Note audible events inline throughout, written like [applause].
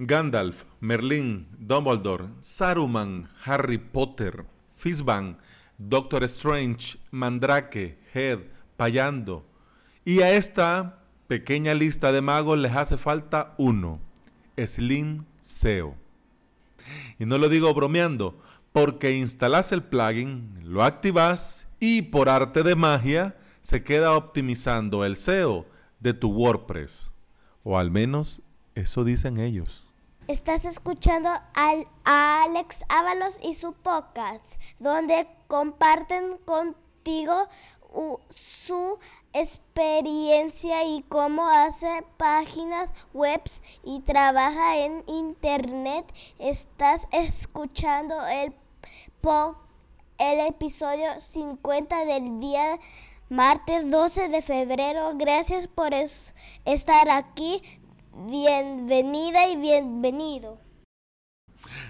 Gandalf, Merlin, Dumbledore, Saruman, Harry Potter, Fizban, Doctor Strange, Mandrake, Head, Payando. Y a esta pequeña lista de magos les hace falta uno, Slim SEO. Y no lo digo bromeando, porque instalas el plugin, lo activas y por arte de magia se queda optimizando el SEO de tu WordPress. O al menos eso dicen ellos. Estás escuchando al, a Alex Ábalos y su podcast, donde comparten contigo su experiencia y cómo hace páginas web y trabaja en internet. Estás escuchando el, el episodio 50 del día martes 12 de febrero. Gracias por estar aquí. Bienvenida y bienvenido.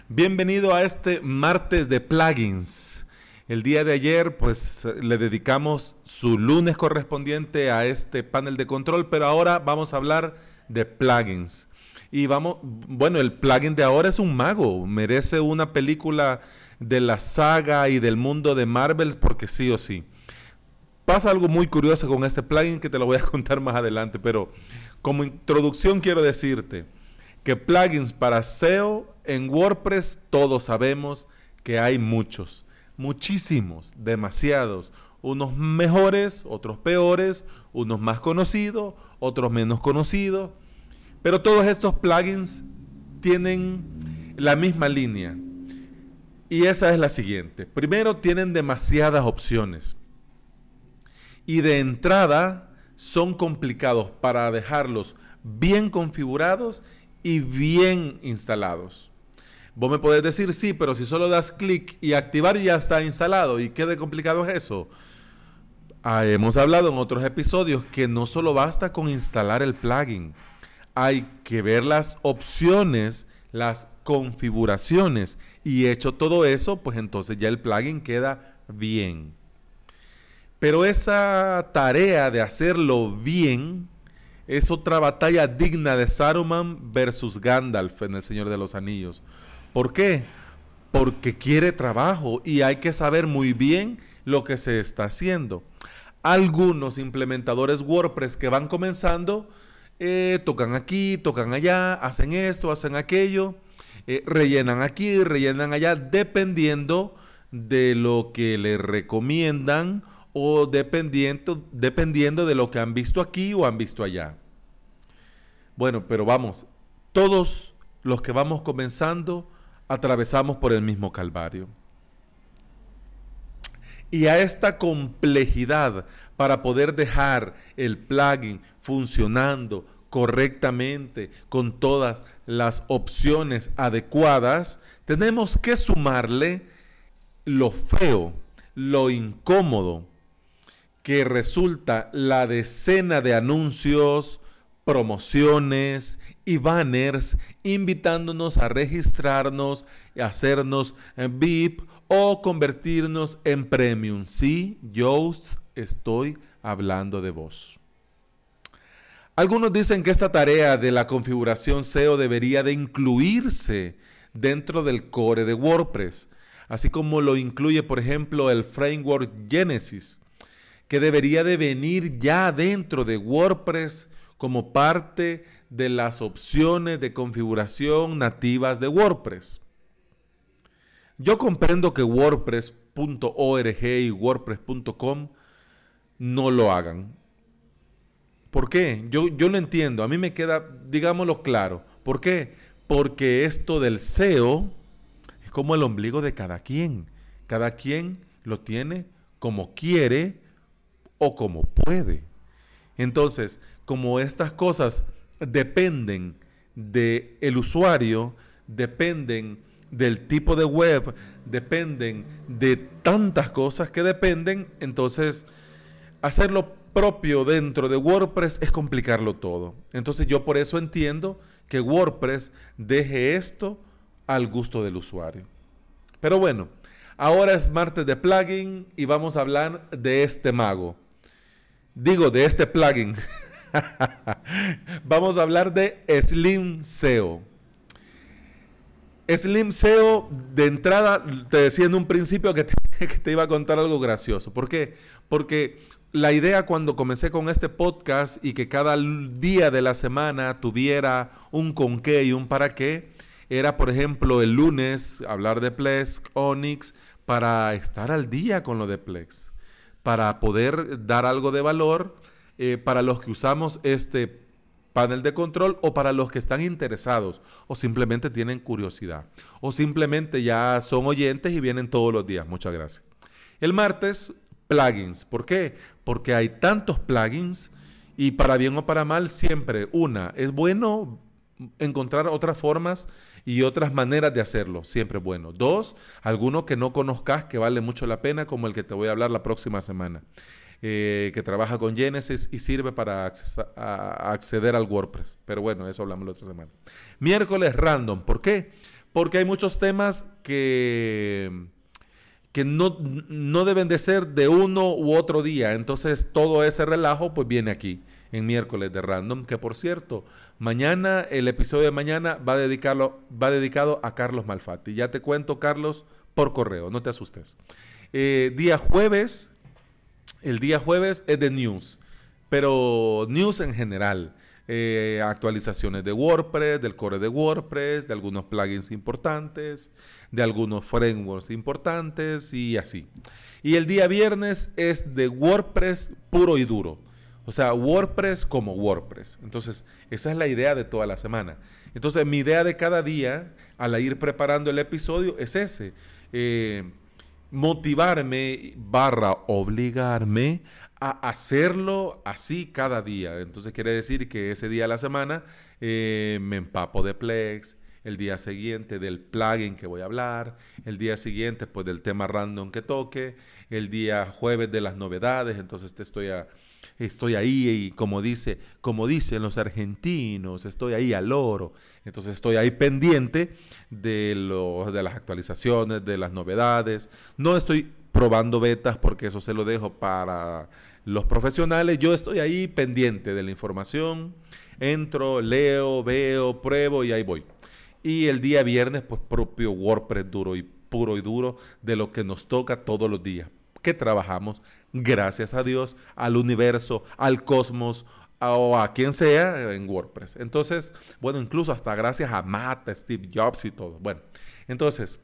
Bienvenido a este martes de plugins. El día de ayer pues le dedicamos su lunes correspondiente a este panel de control, pero ahora vamos a hablar de plugins. Y vamos, bueno, el plugin de ahora es un mago, merece una película de la saga y del mundo de Marvel porque sí o sí. Pasa algo muy curioso con este plugin que te lo voy a [laughs] contar más adelante, pero como introducción quiero decirte que plugins para SEO en WordPress todos sabemos que hay muchos, muchísimos, demasiados. Unos mejores, otros peores, unos más conocidos, otros menos conocidos. Pero todos estos plugins tienen la misma línea. Y esa es la siguiente. Primero, tienen demasiadas opciones. Y de entrada, son complicados para dejarlos bien configurados y bien instalados. Vos me podés decir, sí, pero si solo das clic y activar ya está instalado. ¿Y qué de complicado es eso? Ah, hemos hablado en otros episodios que no solo basta con instalar el plugin. Hay que ver las opciones, las configuraciones. Y hecho todo eso, pues entonces ya el plugin queda bien. Pero esa tarea de hacerlo bien es otra batalla digna de Saruman versus Gandalf en El Señor de los Anillos. ¿Por qué? Porque quiere trabajo y hay que saber muy bien lo que se está haciendo. Algunos implementadores WordPress que van comenzando eh, tocan aquí, tocan allá, hacen esto, hacen aquello, eh, rellenan aquí, rellenan allá, dependiendo de lo que le recomiendan o dependiendo, dependiendo de lo que han visto aquí o han visto allá. Bueno, pero vamos, todos los que vamos comenzando atravesamos por el mismo calvario. Y a esta complejidad para poder dejar el plugin funcionando correctamente con todas las opciones adecuadas, tenemos que sumarle lo feo, lo incómodo, que resulta la decena de anuncios, promociones y banners invitándonos a registrarnos, y hacernos VIP o convertirnos en premium. Sí, yo estoy hablando de vos. Algunos dicen que esta tarea de la configuración SEO debería de incluirse dentro del core de WordPress, así como lo incluye, por ejemplo, el framework Genesis que debería de venir ya dentro de WordPress como parte de las opciones de configuración nativas de WordPress. Yo comprendo que WordPress.org y WordPress.com no lo hagan. ¿Por qué? Yo, yo lo entiendo, a mí me queda, digámoslo claro. ¿Por qué? Porque esto del SEO es como el ombligo de cada quien. Cada quien lo tiene como quiere o como puede. Entonces, como estas cosas dependen del el usuario, dependen del tipo de web, dependen de tantas cosas que dependen, entonces hacerlo propio dentro de WordPress es complicarlo todo. Entonces yo por eso entiendo que WordPress deje esto al gusto del usuario. Pero bueno, ahora es martes de plugin y vamos a hablar de este mago digo, de este plugin. Vamos a hablar de Slim SEO. Slim SEO, de entrada, te decía en un principio que te, que te iba a contar algo gracioso. ¿Por qué? Porque la idea cuando comencé con este podcast y que cada día de la semana tuviera un con qué y un para qué, era, por ejemplo, el lunes hablar de Plex, Onyx, para estar al día con lo de Plex, para poder dar algo de valor eh, para los que usamos este panel de control o para los que están interesados o simplemente tienen curiosidad o simplemente ya son oyentes y vienen todos los días. Muchas gracias. El martes, plugins. ¿Por qué? Porque hay tantos plugins y para bien o para mal siempre, una, es bueno encontrar otras formas y otras maneras de hacerlo, siempre bueno. Dos, alguno que no conozcas que vale mucho la pena, como el que te voy a hablar la próxima semana. Eh, que trabaja con Genesis y sirve para acceder al WordPress. Pero bueno, eso hablamos la otra semana. Miércoles random. ¿Por qué? Porque hay muchos temas que, que no, no deben de ser de uno u otro día. Entonces todo ese relajo pues viene aquí en miércoles de random. Que por cierto, mañana, el episodio de mañana va, a va dedicado a Carlos Malfatti. Ya te cuento, Carlos, por correo, no te asustes. Eh, día jueves el día jueves es de news, pero news en general. Eh, actualizaciones de WordPress, del core de WordPress, de algunos plugins importantes, de algunos frameworks importantes y así. Y el día viernes es de WordPress puro y duro. O sea, WordPress como WordPress. Entonces, esa es la idea de toda la semana. Entonces, mi idea de cada día, al ir preparando el episodio, es ese. Eh, motivarme barra obligarme a hacerlo así cada día. Entonces quiere decir que ese día de la semana eh, me empapo de Plex, el día siguiente del plugin que voy a hablar, el día siguiente pues del tema random que toque, el día jueves de las novedades, entonces te estoy a estoy ahí y como dice, como dicen los argentinos, estoy ahí al oro. Entonces estoy ahí pendiente de, de las actualizaciones, de las novedades. No estoy probando betas porque eso se lo dejo para los profesionales. Yo estoy ahí pendiente de la información. Entro, leo, veo, pruebo y ahí voy. Y el día viernes, pues propio WordPress duro y puro y duro de lo que nos toca todos los días que trabajamos, gracias a Dios, al universo, al cosmos o a quien sea en WordPress. Entonces, bueno, incluso hasta gracias a Matt, Steve Jobs y todo. Bueno, entonces,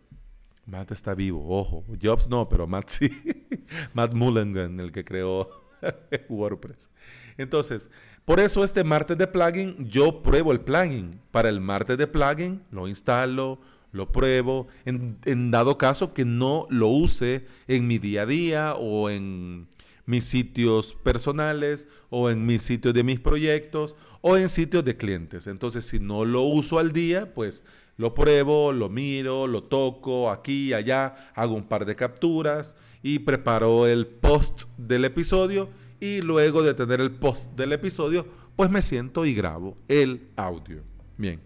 Matt está vivo, ojo. Jobs no, pero Matt sí. [laughs] Matt Mullengan, el que creó [laughs] WordPress. Entonces, por eso este martes de plugin, yo pruebo el plugin. Para el martes de plugin, lo instalo, lo pruebo, en, dado caso que no lo use en mi día a día o en mis sitios personales o en mis sitios de mis proyectos o en sitios de clientes. Entonces, si no lo uso al día, pues lo pruebo, lo miro, lo toco aquí allá, hago un par de capturas y preparo el post del episodio y luego de tener el post del episodio, pues me siento y grabo el audio. Bien.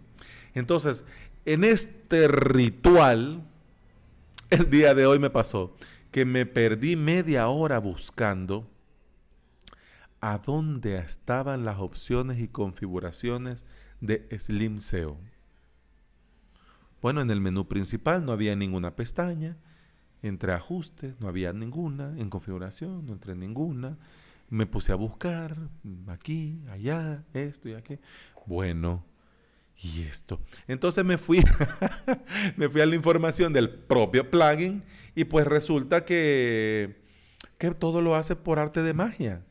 Entonces, en este ritual, el día de hoy me pasó que me perdí media hora buscando a dónde estaban las opciones y configuraciones de Slim SEO. Bueno, en el menú principal no había ninguna pestaña. Entre ajustes, no había ninguna. En configuración, no entré en ninguna. Me puse a buscar aquí, allá, esto y aquí. Bueno, ¿Y esto? Entonces me fui, [laughs] me fui a la información del propio plugin y pues resulta que, que todo lo hace por arte de magia.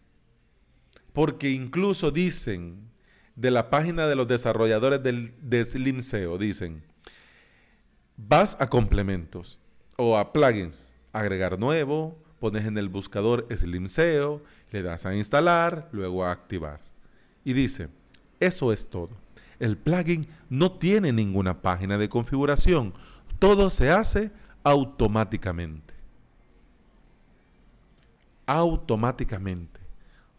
Porque incluso dicen de la página de los desarrolladores del, de Slim SEO, dicen, vas a complementos o a plugins, agregar nuevo, pones en el buscador Slim SEO, le das a instalar, luego a activar. Y dice, eso es todo el plugin no tiene ninguna página de configuración. Todo se hace automáticamente. Automáticamente.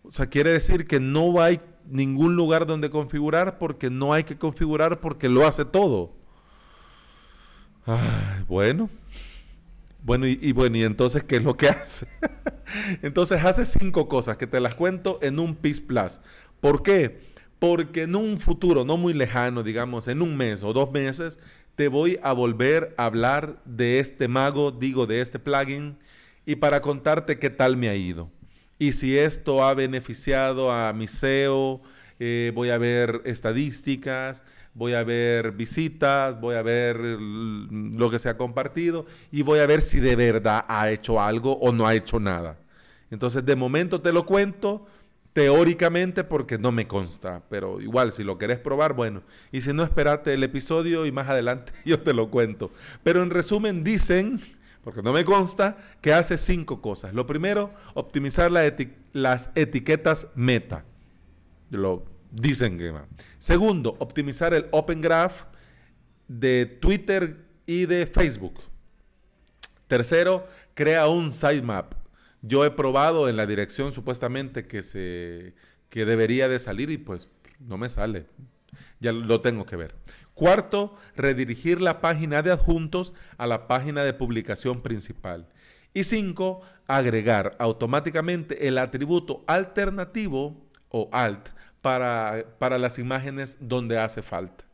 O sea, quiere decir que no hay ningún lugar donde configurar porque no hay que configurar porque lo hace todo. bueno. Bueno y, bueno, y entonces, ¿qué es lo que hace? [laughs] entonces hace cinco cosas que te las cuento en un PIS Plus. ¿Por qué? Porque en un futuro no muy lejano, digamos, en un mes o dos meses, te voy a volver a hablar de este mago, digo, de este plugin, y para contarte qué tal me ha ido. Y si esto ha beneficiado a mi SEO, eh, voy a ver estadísticas, voy a ver visitas, voy a ver lo que se ha compartido y voy a ver si de verdad ha hecho algo o no ha hecho nada. Entonces, de momento te lo cuento teóricamente porque no me consta, pero igual si lo querés probar, bueno, y si no, espérate el episodio y más adelante [laughs] yo te lo cuento. Pero en resumen, dicen, porque no me consta, que hace cinco cosas. Lo primero, optimizar las etiquetas meta. Lo dicen que. Segundo, optimizar el Open Graph de Twitter y de Facebook. Tercero, crea un sitemap. Yo he probado en la dirección supuestamente que se que debería de salir y pues no me sale. Ya lo tengo que ver. Cuarto, redirigir la página de adjuntos a la página de publicación principal. Y cinco, agregar automáticamente el atributo alternativo o alt para, para las imágenes donde hace falta.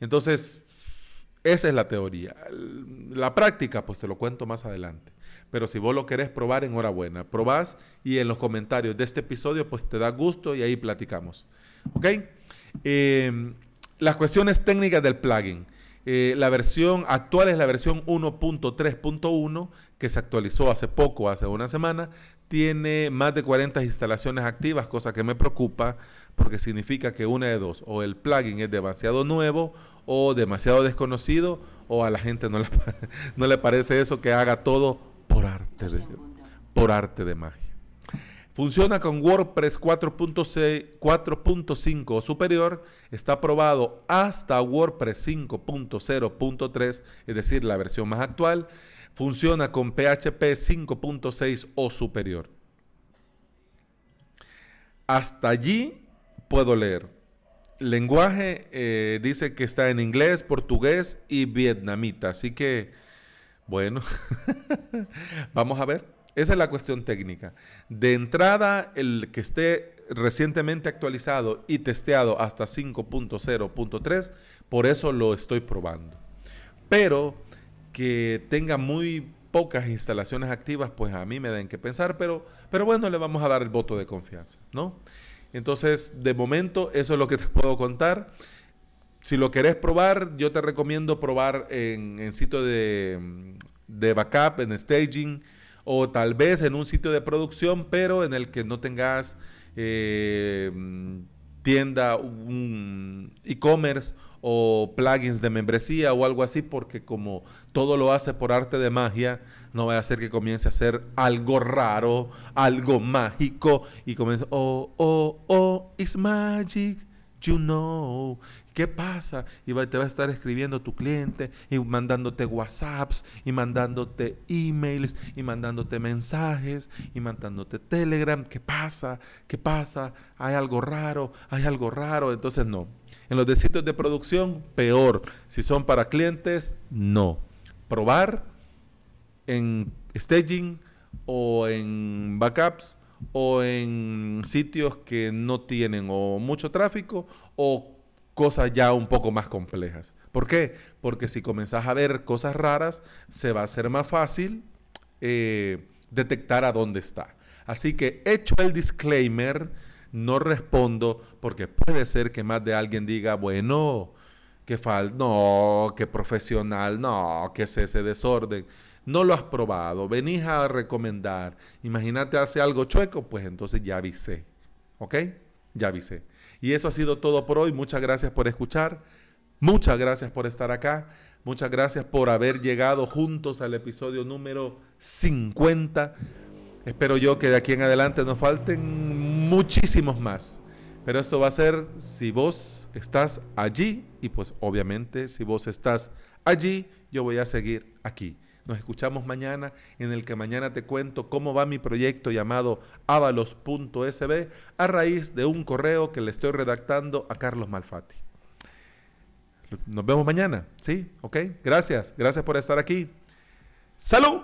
Entonces, esa es la teoría. La práctica, pues te lo cuento más adelante. Pero si vos lo querés probar, enhorabuena. Probás y en los comentarios de este episodio, pues te da gusto y ahí platicamos. ¿Ok? Eh, las cuestiones técnicas del plugin. Eh, la versión actual es la versión 1.3.1 que se actualizó hace poco, hace una semana. Tiene más de 40 instalaciones activas, cosa que me preocupa porque significa que una de dos, o el plugin es demasiado nuevo o demasiado desconocido, o a la gente no le, [laughs] no le parece eso que haga todo por arte de, por arte de magia. Funciona con WordPress 4.5 o superior. Está aprobado hasta WordPress 5.0.3, es decir, la versión más actual. Funciona con PHP 5.6 o superior. Hasta allí puedo leer. Lenguaje eh, dice que está en inglés, portugués y vietnamita. Así que, bueno, [laughs] vamos a ver. Esa es la cuestión técnica. De entrada, el que esté recientemente actualizado y testeado hasta 5.0.3, por eso lo estoy probando. Pero que tenga muy pocas instalaciones activas, pues a mí me den que pensar, pero, pero bueno, le vamos a dar el voto de confianza, ¿no? Entonces, de momento, eso es lo que te puedo contar. Si lo querés probar, yo te recomiendo probar en, en sitio de, de backup, en staging, o tal vez en un sitio de producción, pero en el que no tengas eh, tienda, un e-commerce o plugins de membresía o algo así, porque como todo lo hace por arte de magia, no va a hacer que comience a hacer algo raro, algo mágico y comience, oh, oh, oh, it's magic, you know. ¿Qué pasa? Y te va a estar escribiendo tu cliente y mandándote WhatsApps y mandándote emails y mandándote mensajes y mandándote Telegram. ¿Qué pasa? ¿Qué pasa? Hay algo raro, hay algo raro. Entonces no. En los de sitios de producción, peor. Si son para clientes, no. Probar en staging o en backups o en sitios que no tienen o mucho tráfico o cosas ya un poco más complejas. ¿Por qué? Porque si comenzás a ver cosas raras, se va a hacer más fácil eh, detectar a dónde está. Así que hecho el disclaimer, no respondo porque puede ser que más de alguien diga, bueno, que fal no, que profesional, no, que es ese desorden. No lo has probado, venís a recomendar. Imagínate hace algo chueco, pues entonces ya avisé. ¿Ok? Ya avisé. Y eso ha sido todo por hoy. Muchas gracias por escuchar. Muchas gracias por estar acá. Muchas gracias por haber llegado juntos al episodio número 50. Espero yo que de aquí en adelante nos falten muchísimos más. Pero esto va a ser si vos estás allí y pues obviamente si vos estás allí, yo voy a seguir aquí. Nos escuchamos mañana, en el que mañana te cuento cómo va mi proyecto llamado avalos.sb a raíz de un correo que le estoy redactando a Carlos Malfatti. Nos vemos mañana, ¿sí? ¿Ok? Gracias, gracias por estar aquí. ¡Salud!